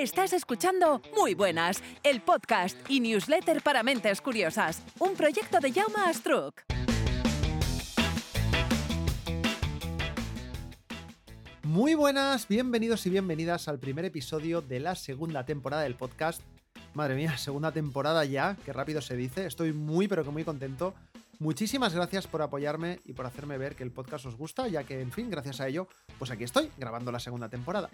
Estás escuchando Muy Buenas, el podcast y newsletter para mentes curiosas, un proyecto de Jaume Astruc. Muy buenas, bienvenidos y bienvenidas al primer episodio de la segunda temporada del podcast. Madre mía, segunda temporada ya, qué rápido se dice. Estoy muy pero que muy contento. Muchísimas gracias por apoyarme y por hacerme ver que el podcast os gusta, ya que, en fin, gracias a ello, pues aquí estoy, grabando la segunda temporada.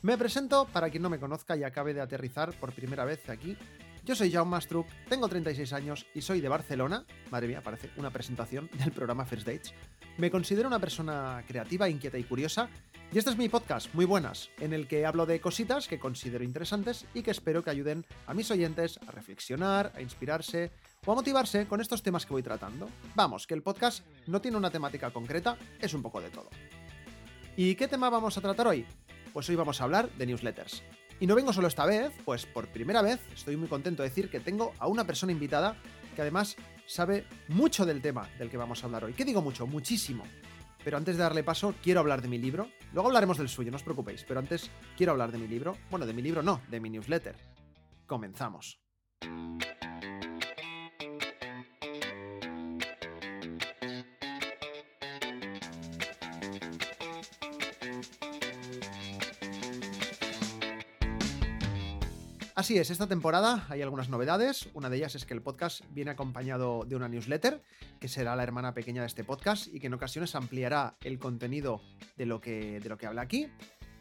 Me presento para quien no me conozca y acabe de aterrizar por primera vez aquí. Yo soy Jaume Mastruc, tengo 36 años y soy de Barcelona. Madre mía, parece una presentación del programa First Dates. Me considero una persona creativa, inquieta y curiosa. Y este es mi podcast, muy buenas, en el que hablo de cositas que considero interesantes y que espero que ayuden a mis oyentes a reflexionar, a inspirarse o a motivarse con estos temas que voy tratando. Vamos, que el podcast no tiene una temática concreta, es un poco de todo. ¿Y qué tema vamos a tratar hoy? Pues hoy vamos a hablar de newsletters. Y no vengo solo esta vez, pues por primera vez estoy muy contento de decir que tengo a una persona invitada que además sabe mucho del tema del que vamos a hablar hoy. ¿Qué digo mucho? Muchísimo. Pero antes de darle paso, quiero hablar de mi libro. Luego hablaremos del suyo, no os preocupéis. Pero antes quiero hablar de mi libro. Bueno, de mi libro no, de mi newsletter. Comenzamos. Así es, esta temporada hay algunas novedades. Una de ellas es que el podcast viene acompañado de una newsletter, que será la hermana pequeña de este podcast y que en ocasiones ampliará el contenido de lo que, de lo que habla aquí.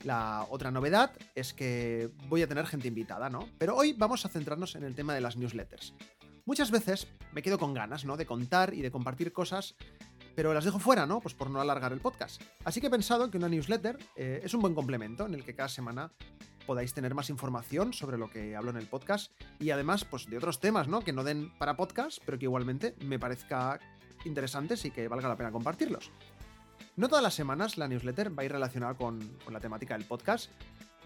La otra novedad es que voy a tener gente invitada, ¿no? Pero hoy vamos a centrarnos en el tema de las newsletters. Muchas veces me quedo con ganas, ¿no? De contar y de compartir cosas pero las dejo fuera, ¿no? Pues por no alargar el podcast. Así que he pensado que una newsletter eh, es un buen complemento en el que cada semana podáis tener más información sobre lo que hablo en el podcast y además pues de otros temas, ¿no? Que no den para podcast, pero que igualmente me parezca interesantes y que valga la pena compartirlos. No todas las semanas la newsletter va a ir relacionada con, con la temática del podcast,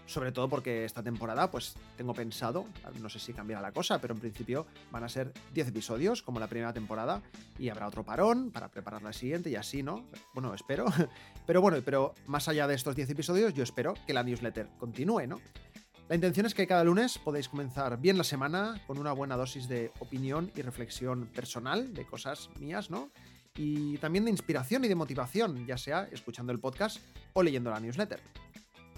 sobre todo porque esta temporada, pues tengo pensado, no sé si cambiará la cosa, pero en principio van a ser 10 episodios, como la primera temporada, y habrá otro parón para preparar la siguiente y así, ¿no? Bueno, espero. Pero bueno, pero más allá de estos 10 episodios, yo espero que la newsletter continúe, ¿no? La intención es que cada lunes podéis comenzar bien la semana con una buena dosis de opinión y reflexión personal, de cosas mías, ¿no? Y también de inspiración y de motivación, ya sea escuchando el podcast o leyendo la newsletter.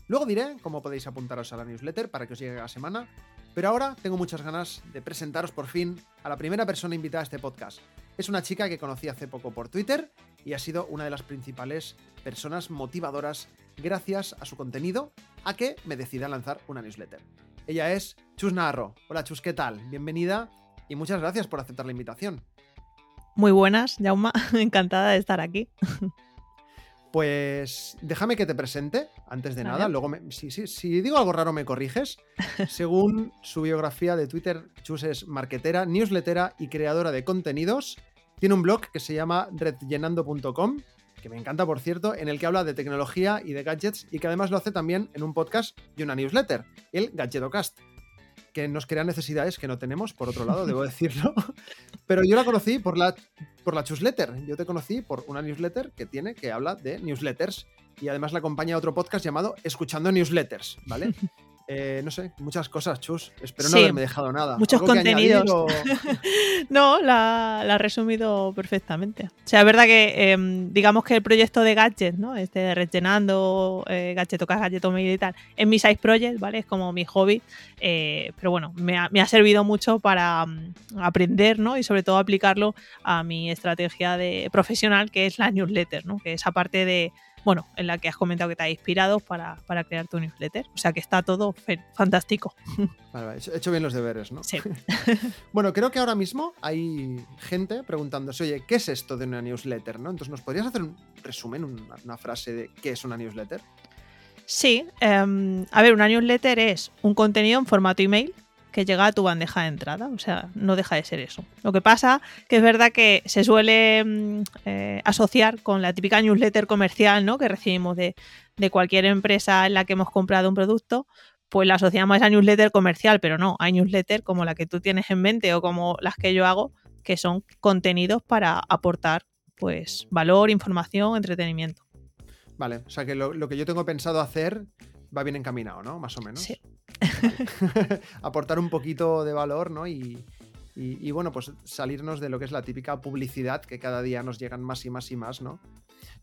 Luego diré cómo podéis apuntaros a la newsletter para que os llegue la semana, pero ahora tengo muchas ganas de presentaros por fin a la primera persona invitada a este podcast. Es una chica que conocí hace poco por Twitter y ha sido una de las principales personas motivadoras gracias a su contenido a que me decida lanzar una newsletter. Ella es Chus Narro. Hola Chus, ¿qué tal? Bienvenida y muchas gracias por aceptar la invitación. Muy buenas, Jauma. Encantada de estar aquí. Pues déjame que te presente antes de nada. Luego, si, digo algo raro, me corriges. Según su biografía de Twitter, Chus es marketera, newslettera y creadora de contenidos. Tiene un blog que se llama redllenando.com, que me encanta, por cierto, en el que habla de tecnología y de gadgets y que además lo hace también en un podcast y una newsletter, el Gadgetocast que nos crea necesidades que no tenemos, por otro lado, debo decirlo. Pero yo la conocí por la, por la newsletter. Yo te conocí por una newsletter que tiene, que habla de newsletters. Y además la acompaña otro podcast llamado Escuchando Newsletters, ¿vale? Eh, no sé, muchas cosas, Chus. Espero no haberme dejado nada. Muchos contenidos. no, la, ha resumido perfectamente. O sea, es verdad que em, digamos que el proyecto de gadgets, ¿no? Este de rellenando, eh, gadgetocas, gadgetomail y tal, es mi side project, ¿vale? Es como mi hobby. Eh, pero bueno, me ha, me ha, servido mucho para mm, aprender, ¿no? Y sobre todo aplicarlo a mi estrategia de profesional, que es la newsletter, ¿no? Que es aparte de bueno, en la que has comentado que te ha inspirado para, crear tu newsletter. O sea que está todo fantástico. Vale, he hecho bien los deberes, ¿no? Sí. bueno, creo que ahora mismo hay gente preguntándose, oye, ¿qué es esto de una newsletter? ¿no? Entonces, ¿nos podrías hacer un resumen, una, frase de qué es una newsletter? Sí, em, a ver, una newsletter es un contenido en formato email que llega a tu bandeja de entrada. O sea, no deja de ser eso. Lo que pasa que es verdad que se suele mm, eh, asociar con la típica newsletter comercial ¿no? que recibimos de, de cualquier empresa en la que hemos comprado un producto, pues la asociamos a esa newsletter comercial, pero no, hay newsletter como la que tú tienes en mente o como las que yo hago, que son contenidos para aportar pues valor, información, entretenimiento. Vale, o sea que lo, que yo tengo pensado hacer va bien encaminado, ¿no? Más o menos. Sí. Aportar un poquito de valor, ¿no? Y, y, bueno, pues salirnos de lo que es la típica publicidad que cada día nos llegan más y más y más, ¿no?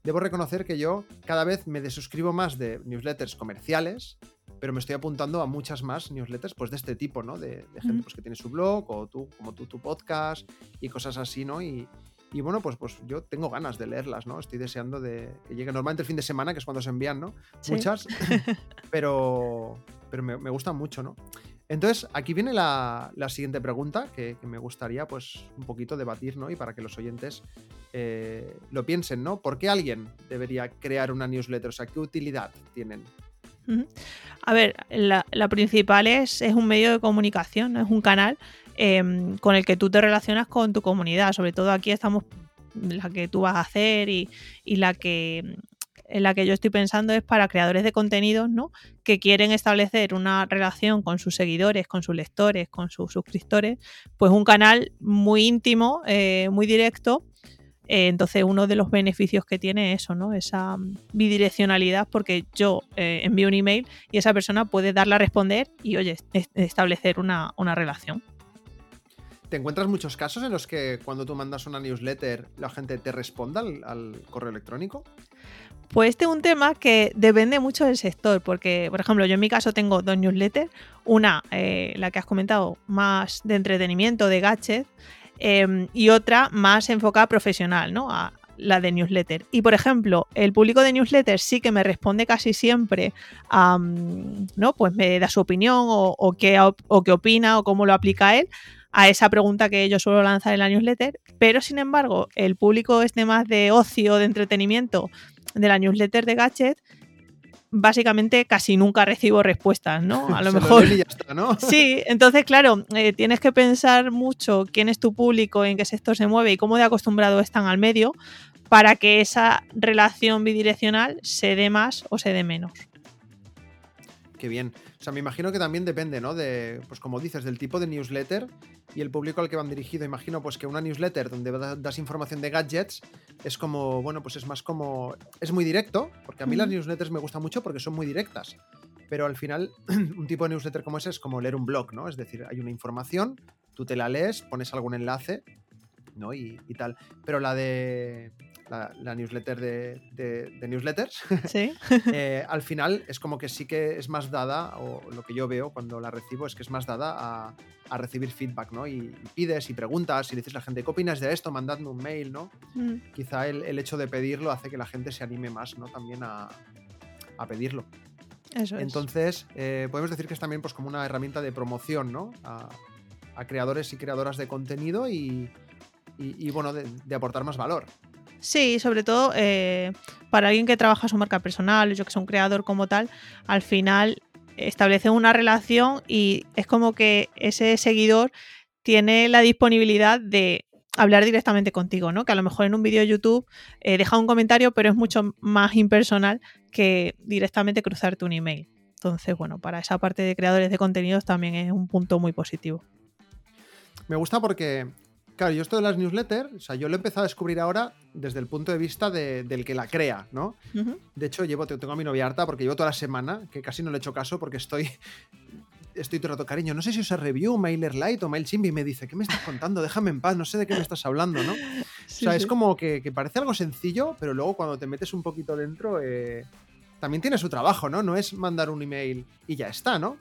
Debo reconocer que yo cada vez me desuscribo más de newsletters comerciales, pero me estoy apuntando a muchas más newsletters pues de este tipo, ¿no? De, gente pues, que tiene su blog o tú, como tú, tu podcast y cosas así, ¿no? Y, y bueno, pues, pues yo tengo ganas de leerlas, ¿no? Estoy deseando de que llegue normalmente el fin de semana, que es cuando se envían, ¿no? Muchas, pero, pero me, me gustan mucho, ¿no? Entonces, aquí viene la, siguiente pregunta que, me gustaría pues un poquito debatir, ¿no? Y para que los oyentes eh, lo piensen, ¿no? ¿Por qué alguien debería crear una newsletter? O sea, ¿qué utilidad tienen? A ver, la, principal es, es, un medio de comunicación, es un canal em, con el que tú te relacionas con tu comunidad. Sobre todo aquí estamos la que tú vas a hacer y, la que la que yo estoy pensando es para creadores de contenidos, ¿no? Que quieren establecer una relación con sus seguidores, con sus lectores, con sus suscriptores, pues un canal muy íntimo, eh, muy directo. Eh, entonces, uno de los beneficios que tiene es eso, ¿no? Esa bidireccionalidad, porque yo eh, envío un email y esa persona puede darle a responder y, oye, establecer una, relación. ¿Te encuentras muchos casos en los que cuando tú mandas una newsletter la gente te responda al correo electrónico? Pues este es un tema que depende mucho del sector, porque, por ejemplo, yo en mi caso tengo dos newsletters. Una, eh, la que has comentado, más de entretenimiento, de gadgets, em, y otra más enfocada profesional, ¿no? A la de newsletter. Y, por ejemplo, el público de newsletter sí que me responde casi siempre, ¿no? Pues me da su opinión o, qué, o qué opina o cómo lo aplica él a esa pregunta que yo suelo lanzar en la newsletter, pero sin embargo el público este más de ocio, de entretenimiento, de la newsletter de Gadget, básicamente casi nunca recibo respuestas, ¿no? A lo mejor. Sí, entonces, claro, eh, tienes que pensar mucho quién es tu público, en qué sector se mueve y cómo de acostumbrado están al medio para que esa relación bidireccional se dé más o se dé menos. Qué bien. O sea, me imagino que también depende, ¿no? De, pues como dices, del tipo de newsletter y el público al que van dirigido. Imagino pues que una newsletter donde das información de gadgets es como, bueno, pues es más como, es muy directo, porque a mí las newsletters me gustan mucho porque son muy directas. Pero al final, un tipo de newsletter como ese es como leer un blog, ¿no? Es decir, hay una información, tú te la lees, pones algún enlace, ¿no? y tal. Pero la de la, newsletter de, newsletters, eh, al final es como que sí que es más dada, o lo que yo veo cuando la recibo es que es más dada a, recibir feedback, ¿no? Y, pides y preguntas y dices a la gente, ¿qué opinas de esto? Mandadme un mail, ¿no? Mm. Quizá el, hecho de pedirlo hace que la gente se anime más, ¿no? También a, pedirlo. Eso Entonces, eh, podemos decir que es también pues, como una herramienta de promoción, ¿no? A, creadores y creadoras de contenido y, bueno, de aportar más valor. Sí, sobre todo eh, para alguien que trabaja su marca personal, yo que soy un creador como tal, al final establece una relación y es como que ese seguidor tiene la disponibilidad de hablar directamente contigo, ¿no? Que a lo mejor en un vídeo de YouTube eh, deja un comentario, pero es mucho más impersonal que directamente cruzarte un email. Entonces, bueno, para esa parte de creadores de contenidos también es un punto muy positivo. Me gusta porque Claro, yo esto de las newsletters, o sea, yo lo he empezado a descubrir ahora desde el punto de vista del que la crea, ¿no? De hecho, llevo, tengo a mi novia harta porque llevo toda la semana, que casi no le he hecho caso porque estoy estoy todo el rato, cariño, no sé si usa review, MailerLite o MailChimp y me dice, ¿qué me estás contando? Déjame en paz, no sé de qué me estás hablando, ¿no? o sea, es como que, parece algo sencillo, pero luego cuando te metes un poquito dentro, eh, también tiene su trabajo, ¿no? No es mandar un email y ya está, ¿no?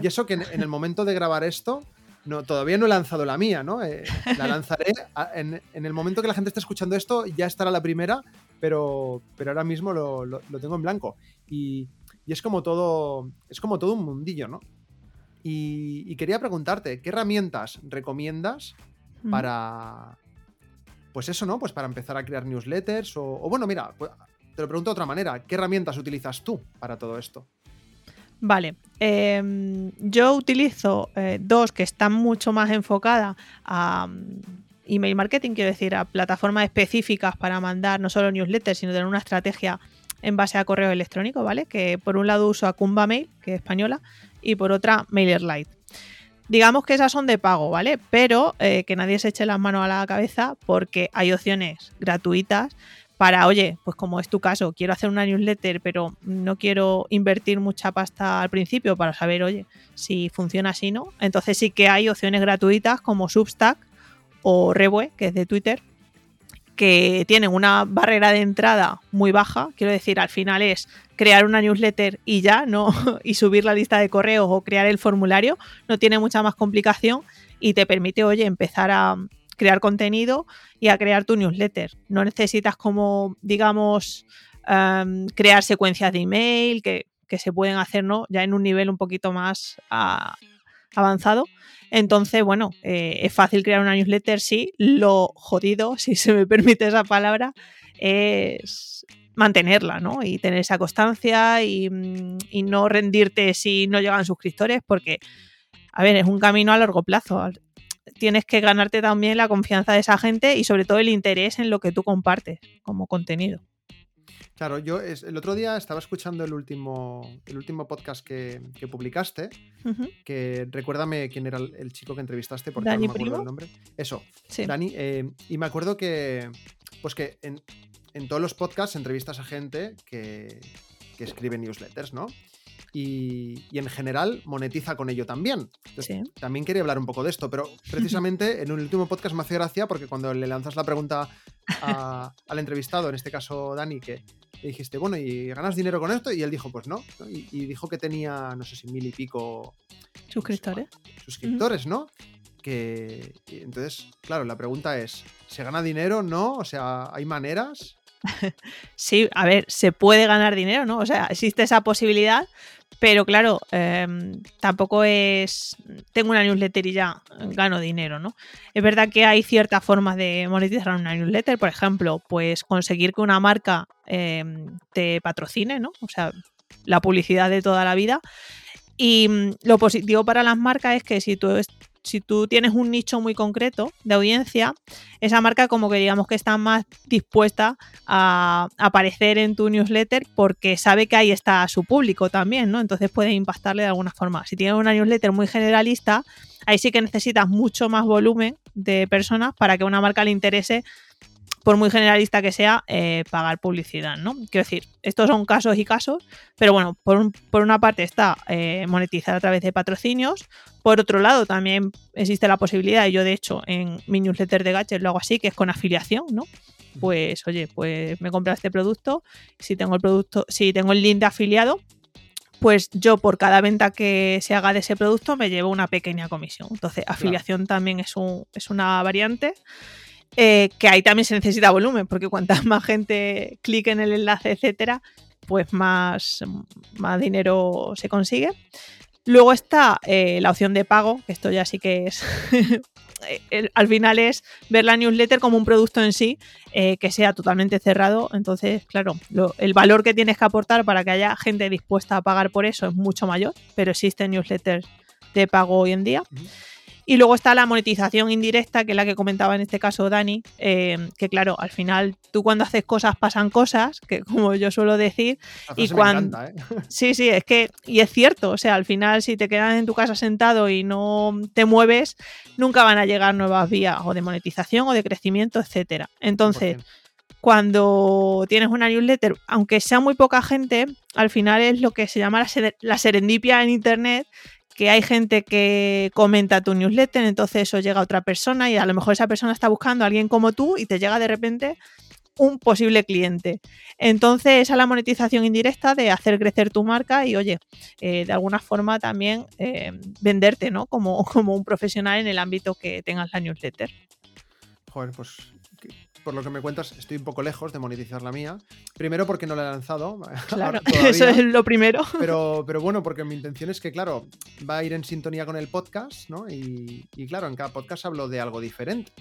Y eso que en, el momento de grabar esto, no, todavía no he lanzado la mía, ¿no? Eh, la lanzaré en, el momento que la gente esté escuchando esto, ya estará la primera, pero, pero ahora mismo lo, tengo en blanco. Y, es como todo. Es como todo un mundillo, ¿no? Y, quería preguntarte, ¿qué herramientas recomiendas para. Pues eso, ¿no? Pues para empezar a crear newsletters. O, bueno, mira, pues, te lo pregunto de otra manera. ¿Qué herramientas utilizas tú para todo esto? Vale. Em, yo utilizo eh, dos que están mucho más enfocadas a mm, email marketing, quiero decir, a plataformas específicas para mandar no solo newsletters, sino tener una estrategia en base a correo electrónico, ¿vale? Que por un lado uso Acumba Mail, que es española, y por otra MailerLite. Digamos que esas son de pago, ¿vale? Pero eh, que nadie se eche las manos a la cabeza porque hay opciones gratuitas para, oye, pues como es tu caso, quiero hacer una newsletter, pero no quiero invertir mucha pasta al principio para saber, oye, si funciona así, ¿no? Entonces sí que hay opciones gratuitas como Substack o Revue, que es de Twitter, que tienen una barrera de entrada muy baja. Quiero decir, al final es crear una newsletter y ya, ¿no? y subir la lista de correos o crear el formulario. No tiene mucha más complicación y te permite, oye, empezar a crear contenido y a crear tu newsletter. No necesitas como, digamos, em, crear secuencias de email que, se pueden hacer, ¿no? Ya en un nivel un poquito más ah, avanzado. Entonces, bueno, eh, es fácil crear una newsletter, sí. Lo jodido, si se me permite esa palabra, es mantenerla, ¿no? Y tener esa constancia y, mm, y, no rendirte si no llegan suscriptores, porque, a ver, es un camino a largo plazo tienes que ganarte también la confianza de esa gente y sobre todo el interés en lo que tú compartes como contenido. Claro, yo el otro día estaba escuchando el último, el último podcast que, publicaste, que recuérdame quién era el, chico que entrevistaste porque no me acuerdo el nombre. Eso, Dani. Eh, y me acuerdo que, pues que en, todos los podcasts entrevistas a gente que, que escribe newsletters, ¿no? Y, en general monetiza con ello también. También quería hablar un poco de esto, pero precisamente en un último podcast me hace gracia porque cuando le lanzas la pregunta al entrevistado, en este caso Dani, que le dijiste, bueno, ¿y ganas dinero con esto? Y él dijo, pues no. Y, dijo que tenía, no sé si mil y pico suscriptores. suscriptores, ¿no? Que entonces, claro, la pregunta es, ¿se gana dinero? ¿No? O sea, ¿hay maneras? sí, a ver, se puede ganar dinero, ¿no? O sea, existe esa posibilidad, pero claro, em, tampoco es. Tengo una newsletter y ya gano dinero, ¿no? Es verdad que hay ciertas formas de monetizar una newsletter, por ejemplo, pues conseguir que una marca em, te patrocine, ¿no? O sea, la publicidad de toda la vida. Y mm, lo positivo para las marcas es que si tú si tú tienes un nicho muy concreto de audiencia, esa marca como que digamos que está más dispuesta a aparecer en tu newsletter porque sabe que ahí está su público también, ¿no? Entonces puede impactarle de alguna forma. Si tienes una newsletter muy generalista, ahí sí que necesitas mucho más volumen de personas para que una marca le interese por muy generalista que sea, eh, pagar publicidad, ¿no? Quiero decir, estos son casos y casos, pero bueno, por, por una parte está eh, monetizar a través de patrocinios, por otro lado también existe la posibilidad, y yo de hecho en mi newsletter de Gadget lo hago así, que es con afiliación, ¿no? Pues oye, pues me compra este producto, si tengo el producto, si tengo el link de afiliado, pues yo por cada venta que se haga de ese producto me llevo una pequeña comisión. Entonces, afiliación también es, un, es una variante. Eh, que ahí también se necesita volumen, porque cuanta más gente clique en el enlace, etcétera, pues más, más dinero se consigue. Luego está eh, la opción de pago, que esto ya sí que es. al final es ver la newsletter como un producto en sí que sea totalmente cerrado. Entonces, claro, el valor que tienes que aportar para que haya gente dispuesta a pagar por eso es mucho mayor, pero existen newsletters de pago hoy en día. Y luego está la monetización indirecta, que es la que comentaba en este caso Dani, eh, que claro, al final tú cuando haces cosas pasan cosas, que como yo suelo decir, y cuando... ¿eh? Sí, sí, es que, y es cierto, o sea, al final si te quedas en tu casa sentado y no te mueves, nunca van a llegar nuevas vías o de monetización o de crecimiento, etcétera. Entonces... cuando tienes una newsletter, aunque sea muy poca gente, al final es lo que se llama la, serendipia en Internet, que hay gente que comenta tu newsletter, entonces eso llega a otra persona y a lo mejor esa persona está buscando a alguien como tú y te llega de repente un posible cliente. Entonces, esa es la monetización indirecta de hacer crecer tu marca y, oye, eh, de alguna forma también eh, venderte, ¿no? Como, como un profesional en el ámbito que tengas la newsletter. Joder, pues por lo que me cuentas, estoy un poco lejos de monetizar la mía. Primero porque no la he lanzado. Claro, eso es lo primero. Pero, pero bueno, porque mi intención es que, claro, va a ir en sintonía con el podcast, ¿no? Y, claro, en cada podcast hablo de algo diferente.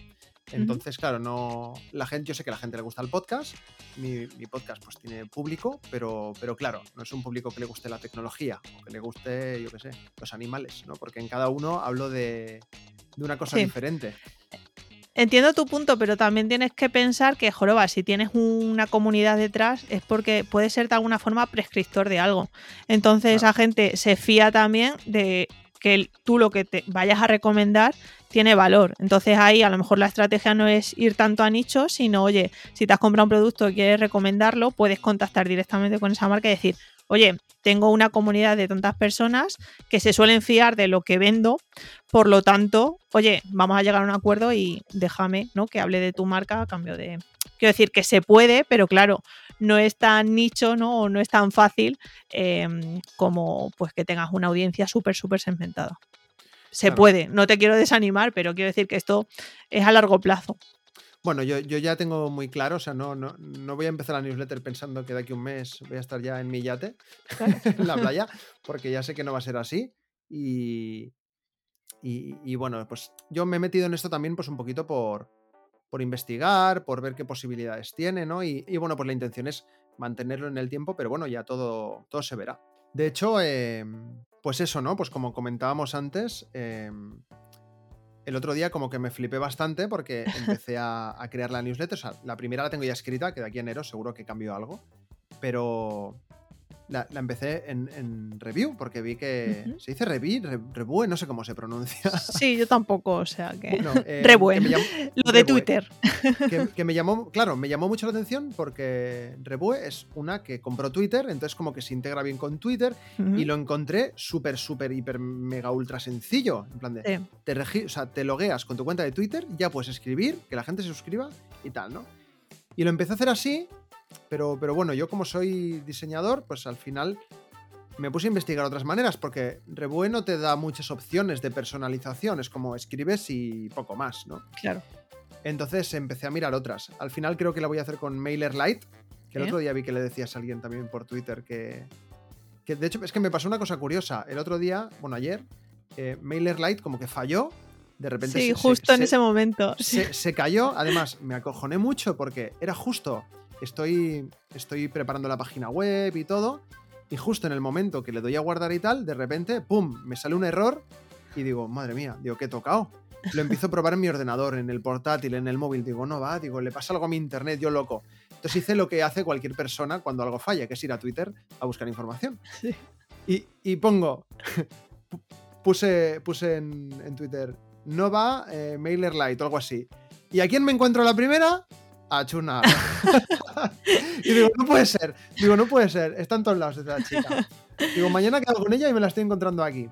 Entonces, claro, no. La gente, yo sé que a la gente le gusta el podcast. Mi, mi, podcast, pues, tiene público, pero, pero claro, no es un público que le guste la tecnología o que le guste, yo qué sé, los animales, ¿no? Porque en cada uno hablo de, de una cosa sí. diferente. Entiendo tu punto, pero también tienes que pensar que, joroba, si tienes una comunidad detrás es porque puede ser de alguna forma prescriptor de algo. Entonces, esa gente se fía también de que tú lo que te vayas a recomendar tiene valor. Entonces ahí a lo mejor la estrategia no es ir tanto a nicho, sino, oye, si te has comprado un producto y quieres recomendarlo, puedes contactar directamente con esa marca y decir, oye, tengo una comunidad de tantas personas que se suelen fiar de lo que vendo, por lo tanto, oye, vamos a llegar a un acuerdo y déjame, ¿no? Que hable de tu marca a cambio de... Quiero decir que se puede, pero claro, no es tan nicho, ¿no? O no es tan fácil eh, como pues que tengas una audiencia súper, súper segmentada. Se claro. puede, no te quiero desanimar, pero quiero decir que esto es a largo plazo. Bueno, yo, yo, ya tengo muy claro, o sea, no, no, no, voy a empezar la newsletter pensando que de aquí a un mes voy a estar ya en mi yate, en la playa, porque ya sé que no va a ser así. Y, y, y, bueno, pues yo me he metido en esto también pues un poquito por, por investigar, por ver qué posibilidades tiene, ¿no? Y, y, bueno, pues la intención es mantenerlo en el tiempo, pero bueno, ya todo, todo se verá. De hecho, eh, pues eso, ¿no? Pues como comentábamos antes, eh, el otro día como que me flipé bastante porque empecé a, crear la newsletter. O sea, la primera la tengo ya escrita, que de aquí a enero seguro que cambió algo. Pero la, la empecé en, en, review porque vi que uh -huh. se dice review, re, revue, no sé cómo se pronuncia. Sí, yo tampoco, o sea que bueno, eh, llamó, lo de revue, Twitter. Que, que, me llamó, claro, me llamó mucho la atención porque revue es una que compró Twitter, entonces como que se integra bien con Twitter uh -huh. y lo encontré súper, súper, hiper, mega, ultra sencillo. En plan de, sí. te, regi o sea, te logueas con tu cuenta de Twitter, ya puedes escribir, que la gente se suscriba y tal, ¿no? Y lo empecé a hacer así pero, pero bueno, yo como soy diseñador, pues al final me puse a investigar otras maneras, porque Revue no te da muchas opciones de personalización, es como escribes y poco más, ¿no? Claro. Entonces empecé a mirar otras. Al final creo que la voy a hacer con MailerLite, que el ¿Eh? otro día vi que le decías a alguien también por Twitter que, que... De hecho, es que me pasó una cosa curiosa. El otro día, bueno, ayer, eh, MailerLite como que falló de repente sí, se, justo se, en ese momento. Se, se, cayó. Además, me acojoné mucho porque era justo estoy, estoy preparando la página web y todo, y justo en el momento que le doy a guardar y tal, de repente, ¡pum!, me sale un error y digo, madre mía, digo, ¿qué he tocado? Lo empiezo a probar en mi ordenador, en el portátil, en el móvil, digo, no va, digo, le pasa algo a mi internet, yo loco. Entonces hice lo que hace cualquier persona cuando algo falla, que es ir a Twitter a buscar información. Sí. Y, y, pongo, puse, puse en, en, Twitter, no va eh, MailerLite o algo así. ¿Y a quién me encuentro la primera? A Chuna. y digo, no puede ser. Digo, no puede ser. Está en todos lados esta chica. Digo, mañana quedo con ella y me la estoy encontrando aquí.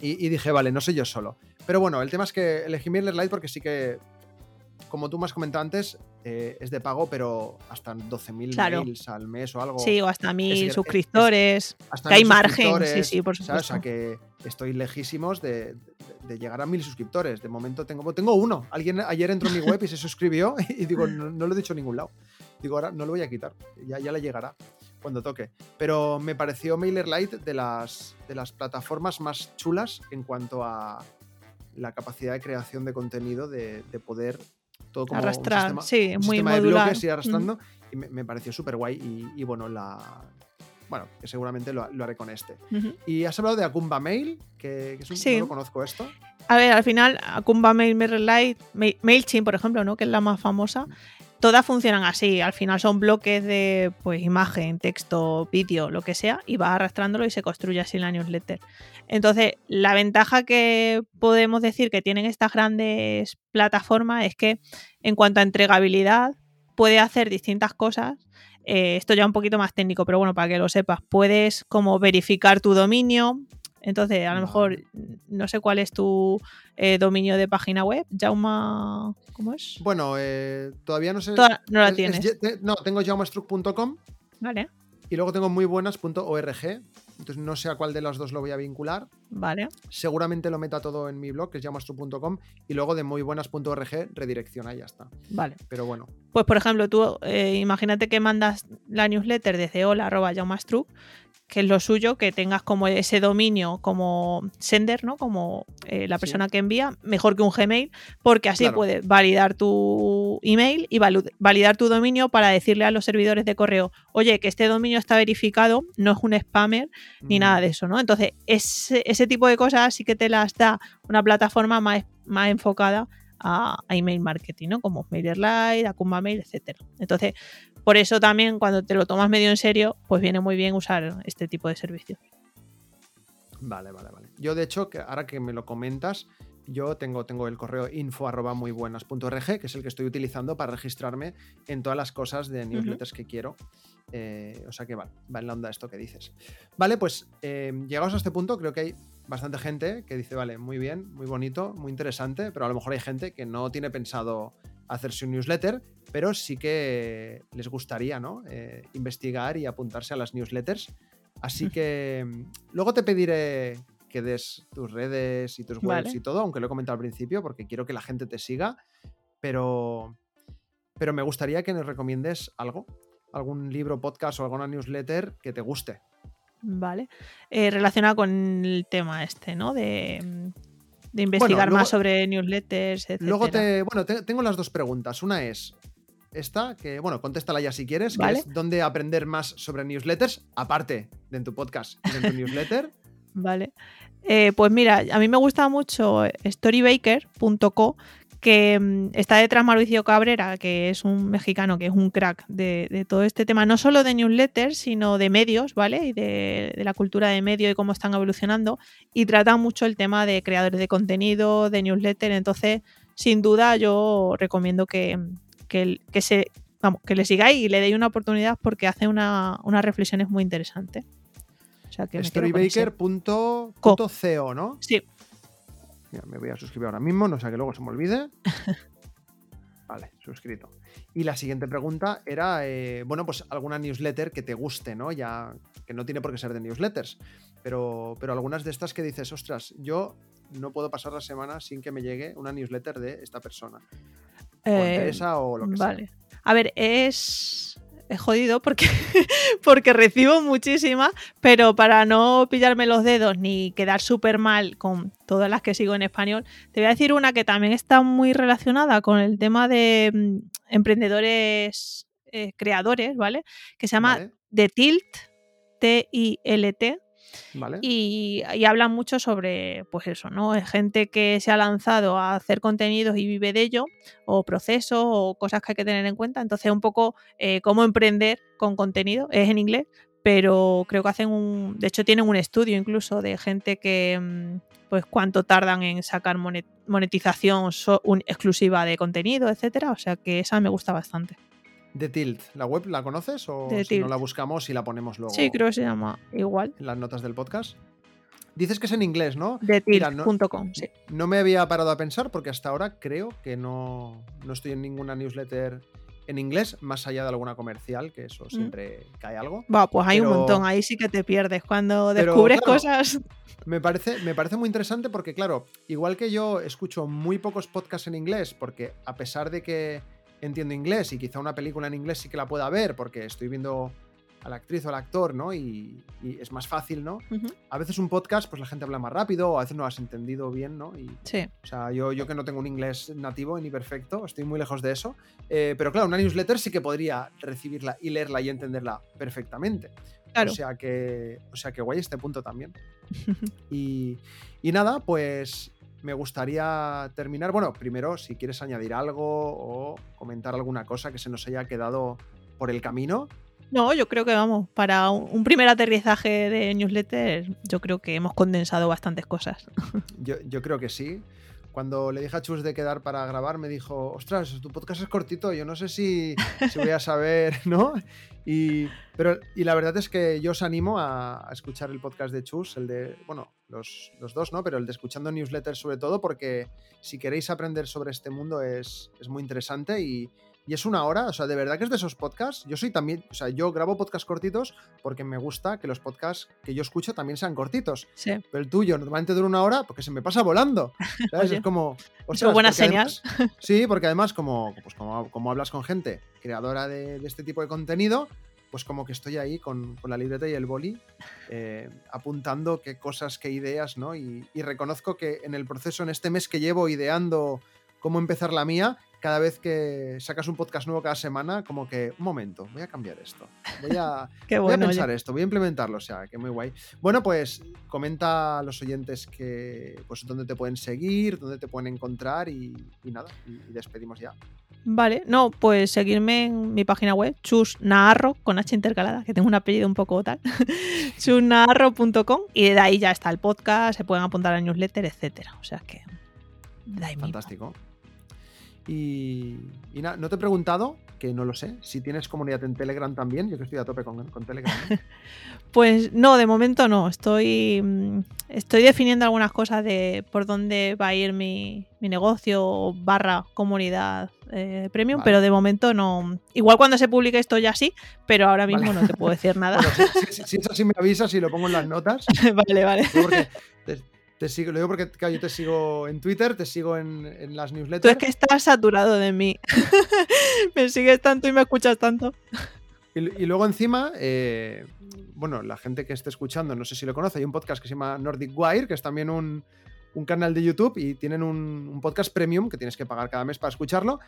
Y, y dije, vale, no soy yo solo. Pero bueno, el tema es que elegí MailerLite porque sí que, como tú me has comentado antes, eh, es de pago, pero hasta 12.000 claro. mails al mes o algo. Sí, o hasta 1.000 suscriptores. Es, hasta que hay margen, sí, sí, por supuesto. ¿sabes? O sea, que estoy lejísimos de, de, de llegar a 1.000 suscriptores. De momento tengo, tengo uno. Alguien ayer entró en mi web y se suscribió y digo, no, no, lo he dicho en ningún lado. Digo, ahora no lo voy a quitar. Ya, ya le llegará cuando toque. Pero me pareció MailerLite de las, de las plataformas más chulas en cuanto a la capacidad de creación de contenido, de, de poder todo como arrastrar, un sistema, sí, un muy sistema modular. de bloques y arrastrando. Mm. Y me, me, pareció súper guay. Y, y, bueno, la. Bueno, que seguramente lo, lo haré con este. Uh -huh. Y has hablado de Akumba Mail, que, que es un, sí. no lo conozco esto. A ver, al final, Akumba Mail, MailerLite, MailChimp, por ejemplo, ¿no? que es la más famosa, todas funcionan así. Al final son bloques de pues, imagen, texto, vídeo, lo que sea, y vas arrastrándolo y se construye así la newsletter. Entonces, la ventaja que podemos decir que tienen estas grandes plataformas es que en cuanto a entregabilidad puede hacer distintas cosas. Eh, esto ya un poquito más técnico, pero bueno, para que lo sepas, puedes como verificar tu dominio. Entonces, a lo mejor no sé cuál es tu eh, dominio de página web. Jauma, ¿cómo es? Bueno, eh, todavía no sé. Toda, no la es, tienes. Es, no, tengo jaumastruc.com. Vale. Y luego tengo muybuenas.org. Entonces no sé a cuál de las dos lo voy a vincular. Vale. Seguramente lo meta todo en mi blog, que es llamastru.com, y luego de muybuenas.org redirecciona y ya está. Vale. Pero bueno. Pues por ejemplo, tú eh, imagínate que mandas la newsletter desde hola.yaumastru que es lo suyo, que tengas como ese dominio como sender, ¿no? Como eh, la persona que envía, mejor que un Gmail, porque así puedes validar tu email y validar tu dominio para decirle a los servidores de correo, oye, que este dominio está verificado, no es un spammer ni nada de eso, ¿no? Entonces, ese, ese, tipo de cosas sí que te las da una plataforma más, más enfocada a, email marketing, ¿no? Como MailerLite, Akumba Mail, etc. Entonces, por eso también cuando te lo tomas medio en serio, pues viene muy bien usar este tipo de servicios. Vale, vale, vale. Yo, de hecho, ahora que me lo comentas, yo tengo, tengo el correo info arroba muy que es el que estoy utilizando para registrarme en todas las cosas de newsletters que quiero. Eh, o sea que vale, va en la onda esto que dices. Vale, pues eh, llegados a este punto, creo que hay bastante gente que dice, vale, muy bien, muy bonito, muy interesante, pero a lo mejor hay gente que no tiene pensado hacerse un newsletter, pero sí que les gustaría ¿no? Eh, investigar y apuntarse a las newsletters. Así que mm, luego te pediré que des tus redes y tus webs y todo, aunque lo he comentado al principio, porque quiero que la gente te siga, pero, pero me gustaría que nos recomiendes algo, algún libro, podcast o alguna newsletter que te guste. Vale. Eh, relacionado con el tema este, ¿no? De, mm, de investigar más sobre newsletters, etc. Luego te. Bueno, tengo las dos preguntas. Una es. Esta, que, bueno, contéstala ya si quieres, que es dónde aprender más sobre newsletters, aparte de en tu podcast y en tu newsletter. Vale. Eh, pues mira, a mí me gusta mucho storybaker.co, que mm, está detrás Mauricio Cabrera, que es un mexicano que es un crack de, todo este tema, no solo de newsletters, sino de medios, ¿vale? Y de, la cultura de medio y cómo están evolucionando. Y trata mucho el tema de creadores de contenido, de newsletter. Entonces, sin duda, yo recomiendo que, que, se, vamos, que le sigáis y le deis una oportunidad porque hace una, unas reflexiones muy interesantes. O sea, Storybaker.co, ¿no? Sí me voy a suscribir ahora mismo, no sea que luego se me olvide. Vale, suscrito. Y la siguiente pregunta era, eh, bueno, pues alguna newsletter que te guste, ¿no? Ya que no tiene por qué ser de newsletters, pero, pero algunas de estas que dices, ostras, yo no puedo pasar la semana sin que me llegue una newsletter de esta persona. O eh, o lo que vale. A ver, es jodido porque, porque recibo muchísimas, pero para no pillarme los dedos ni quedar súper mal con todas las que sigo en español, te voy a decir una que también está muy relacionada con el tema de mm, emprendedores eh, creadores, ¿vale? Que se llama The Tilt, T-I-L-T, y, hablan mucho sobre, pues eso, ¿no? Gente que se ha lanzado a hacer contenidos y vive de ello, o procesos, o cosas que hay que tener en cuenta. Entonces, un poco eh, cómo emprender con contenido. Es en inglés, pero creo que hacen un. De hecho, tienen un estudio incluso de gente que. Mm, pues cuánto tardan en sacar monetización exclusiva de contenido, etcétera. O sea que esa me gusta bastante. The Tilt, ¿la web la conoces o si no la buscamos y la ponemos luego? Sí, creo que se llama igual. En las notas del podcast. Dices que es en inglés, ¿no? TheTilt.com, sí. No me había parado a pensar porque hasta ahora creo que no, no estoy en ninguna newsletter en inglés, más allá de alguna comercial, que eso mm. siempre cae algo. Va, pues hay un montón, ahí sí que te pierdes cuando descubres cosas. Me parece, me parece muy interesante porque, claro, igual que yo escucho muy pocos podcasts en inglés, porque a pesar de que entiendo inglés y quizá una película en inglés sí que la pueda ver porque estoy viendo a la actriz o al actor, ¿no? Y, es más fácil, ¿no? A veces un podcast, pues la gente habla más rápido, o a veces no has entendido bien, ¿no? Y, sí. O sea, yo, yo que no tengo un inglés nativo ni perfecto, estoy muy lejos de eso. Eh, pero claro, una newsletter sí que podría recibirla y leerla y entenderla perfectamente. Claro. O sea que, o sea que guay este punto también. y, y nada, pues me gustaría terminar. Bueno, primero, si quieres añadir algo o comentar alguna cosa que se nos haya quedado por el camino. No, yo creo que vamos, para un primer aterrizaje de newsletter, yo creo que hemos condensado bastantes cosas. Yo, yo creo que sí cuando le dije a Chus de quedar para grabar, me dijo, ostras, tu podcast es cortito, yo no sé si, voy a saber, ¿no? Y, pero, y la verdad es que yo os animo a, escuchar el podcast de Chus, el de, bueno, los, los, dos, ¿no? Pero el de escuchando newsletters sobre todo, porque si queréis aprender sobre este mundo es, es muy interesante y, y es una hora, o sea, de verdad que es de esos podcasts. Yo soy también, o sea, yo grabo podcasts cortitos porque me gusta que los podcasts que yo escucho también sean cortitos. Sí. Pero el tuyo normalmente dura una hora porque se me pasa volando. ¿Sabes? es como. Es buena señal. sí, porque además, como, pues como, hablas con gente creadora de, este tipo de contenido, pues como que estoy ahí con, con la libreta y el boli, eh, apuntando qué cosas, qué ideas, ¿no? Y, y reconozco que en el proceso, en este mes que llevo ideando cómo empezar la mía, cada vez que sacas un podcast nuevo cada semana, como que, un momento, voy a cambiar esto. Voy a, voy pensar oye. esto, voy a implementarlo, o sea, que muy guay. Bueno, pues comenta a los oyentes que, pues, dónde te pueden seguir, dónde te pueden encontrar y, y nada, y, y despedimos ya. Vale, no, pues seguirme en mi página web, chusnaharro, con H intercalada, que tengo un apellido un poco tal, chusnaharro.com y de ahí ya está el podcast, se pueden apuntar al newsletter, etcétera. O sea que de ahí mismo. Y, y nada, no te he preguntado, que no lo sé, si tienes comunidad en Telegram también, yo que estoy a tope con, con Telegram. ¿eh? Pues no, de momento no. Estoy, mm, estoy definiendo algunas cosas de por dónde va a ir mi, mi negocio barra comunidad eh, premium, Vale. pero de momento no. Igual cuando se publique esto ya sí, pero ahora mismo Vale. no te puedo decir nada. Bueno, si, si- si es así me avisas y lo pongo en las notas. vale, vale. Porque te, sigo, lo digo porque claro, yo te sigo en Twitter, te sigo en, en las Tú newsletters. es que estás saturado de mí. me sigues tanto y me escuchas tanto. Y, y luego encima, eh, bueno, la gente que esté escuchando, no sé si lo conoce, hay un podcast que se llama Nordic Wire, que es también un, un canal de YouTube y tienen un, un podcast premium que tienes que pagar cada mes para escucharlo.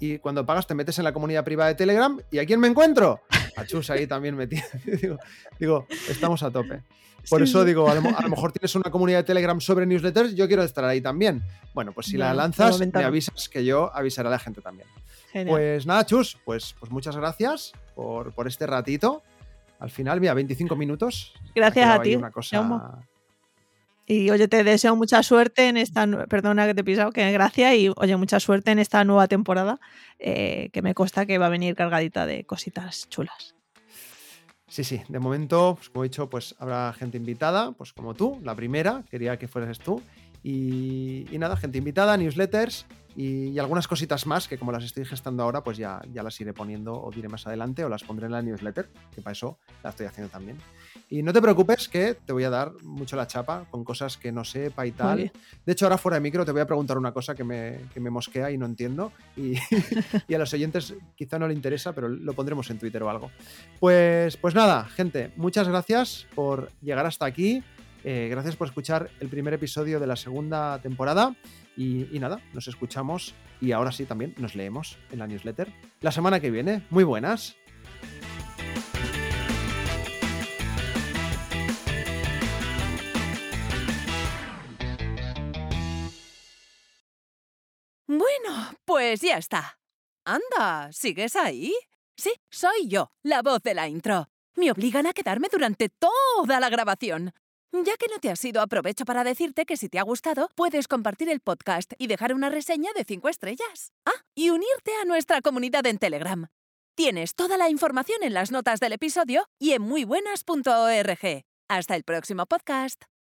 Y cuando pagas te metes en la comunidad privada de Telegram y ¿a quién me encuentro? A Chus ahí también metido. digo, digo, estamos a tope. Por Sí, eso digo, a lo, mo- a lo mejor tienes una comunidad de Telegram sobre newsletters, yo quiero estar ahí también. Bueno, pues si la lanzas, me avisas que yo avisaré a la gente también. Genial. Pues nada, Chus, pues, pues muchas gracias por, por este ratito. Al final, mira, 25 minutos. Gracias a ti. Una cosa... Jaume. Y oye, te deseo mucha suerte en esta. Perdona que te he pisado, que gracias. Y oye, mucha suerte en esta nueva temporada, eh, que me consta que va a venir cargadita de cositas chulas. Sí, sí, de momento, pues, como he dicho, pues habrá gente invitada, pues como tú, la primera, quería que fueras tú. Y, y nada, gente invitada, newsletters y, y algunas cositas más que como las estoy gestando ahora, pues ya, ya las iré poniendo o diré más adelante o las pondré en la newsletter, que para eso la estoy haciendo también. Y no te preocupes que te voy a dar mucho la chapa con cosas que no sepa y tal. De hecho, ahora fuera de micro te voy a preguntar una cosa que me, que me mosquea y no entiendo. Y, y a los oyentes quizá no le interesa, pero lo pondremos en Twitter o algo. Pues, pues nada, gente, muchas gracias por llegar hasta aquí. Eh, gracias por escuchar el primer episodio de la segunda temporada. Y, y nada, nos escuchamos y ahora sí también nos leemos en la newsletter la semana que viene. Muy buenas. Bueno, pues ya está. Anda, ¿sigues ahí? Sí, soy yo, la voz de la intro. Me obligan a quedarme durante toda la grabación. Ya que no te has ido, aprovecho para decirte que si te ha gustado, puedes compartir el podcast y dejar una reseña de 5 estrellas. Ah, y unirte a nuestra comunidad en Telegram. Tienes toda la información en las notas del episodio y en muybuenas.org. Hasta el próximo podcast.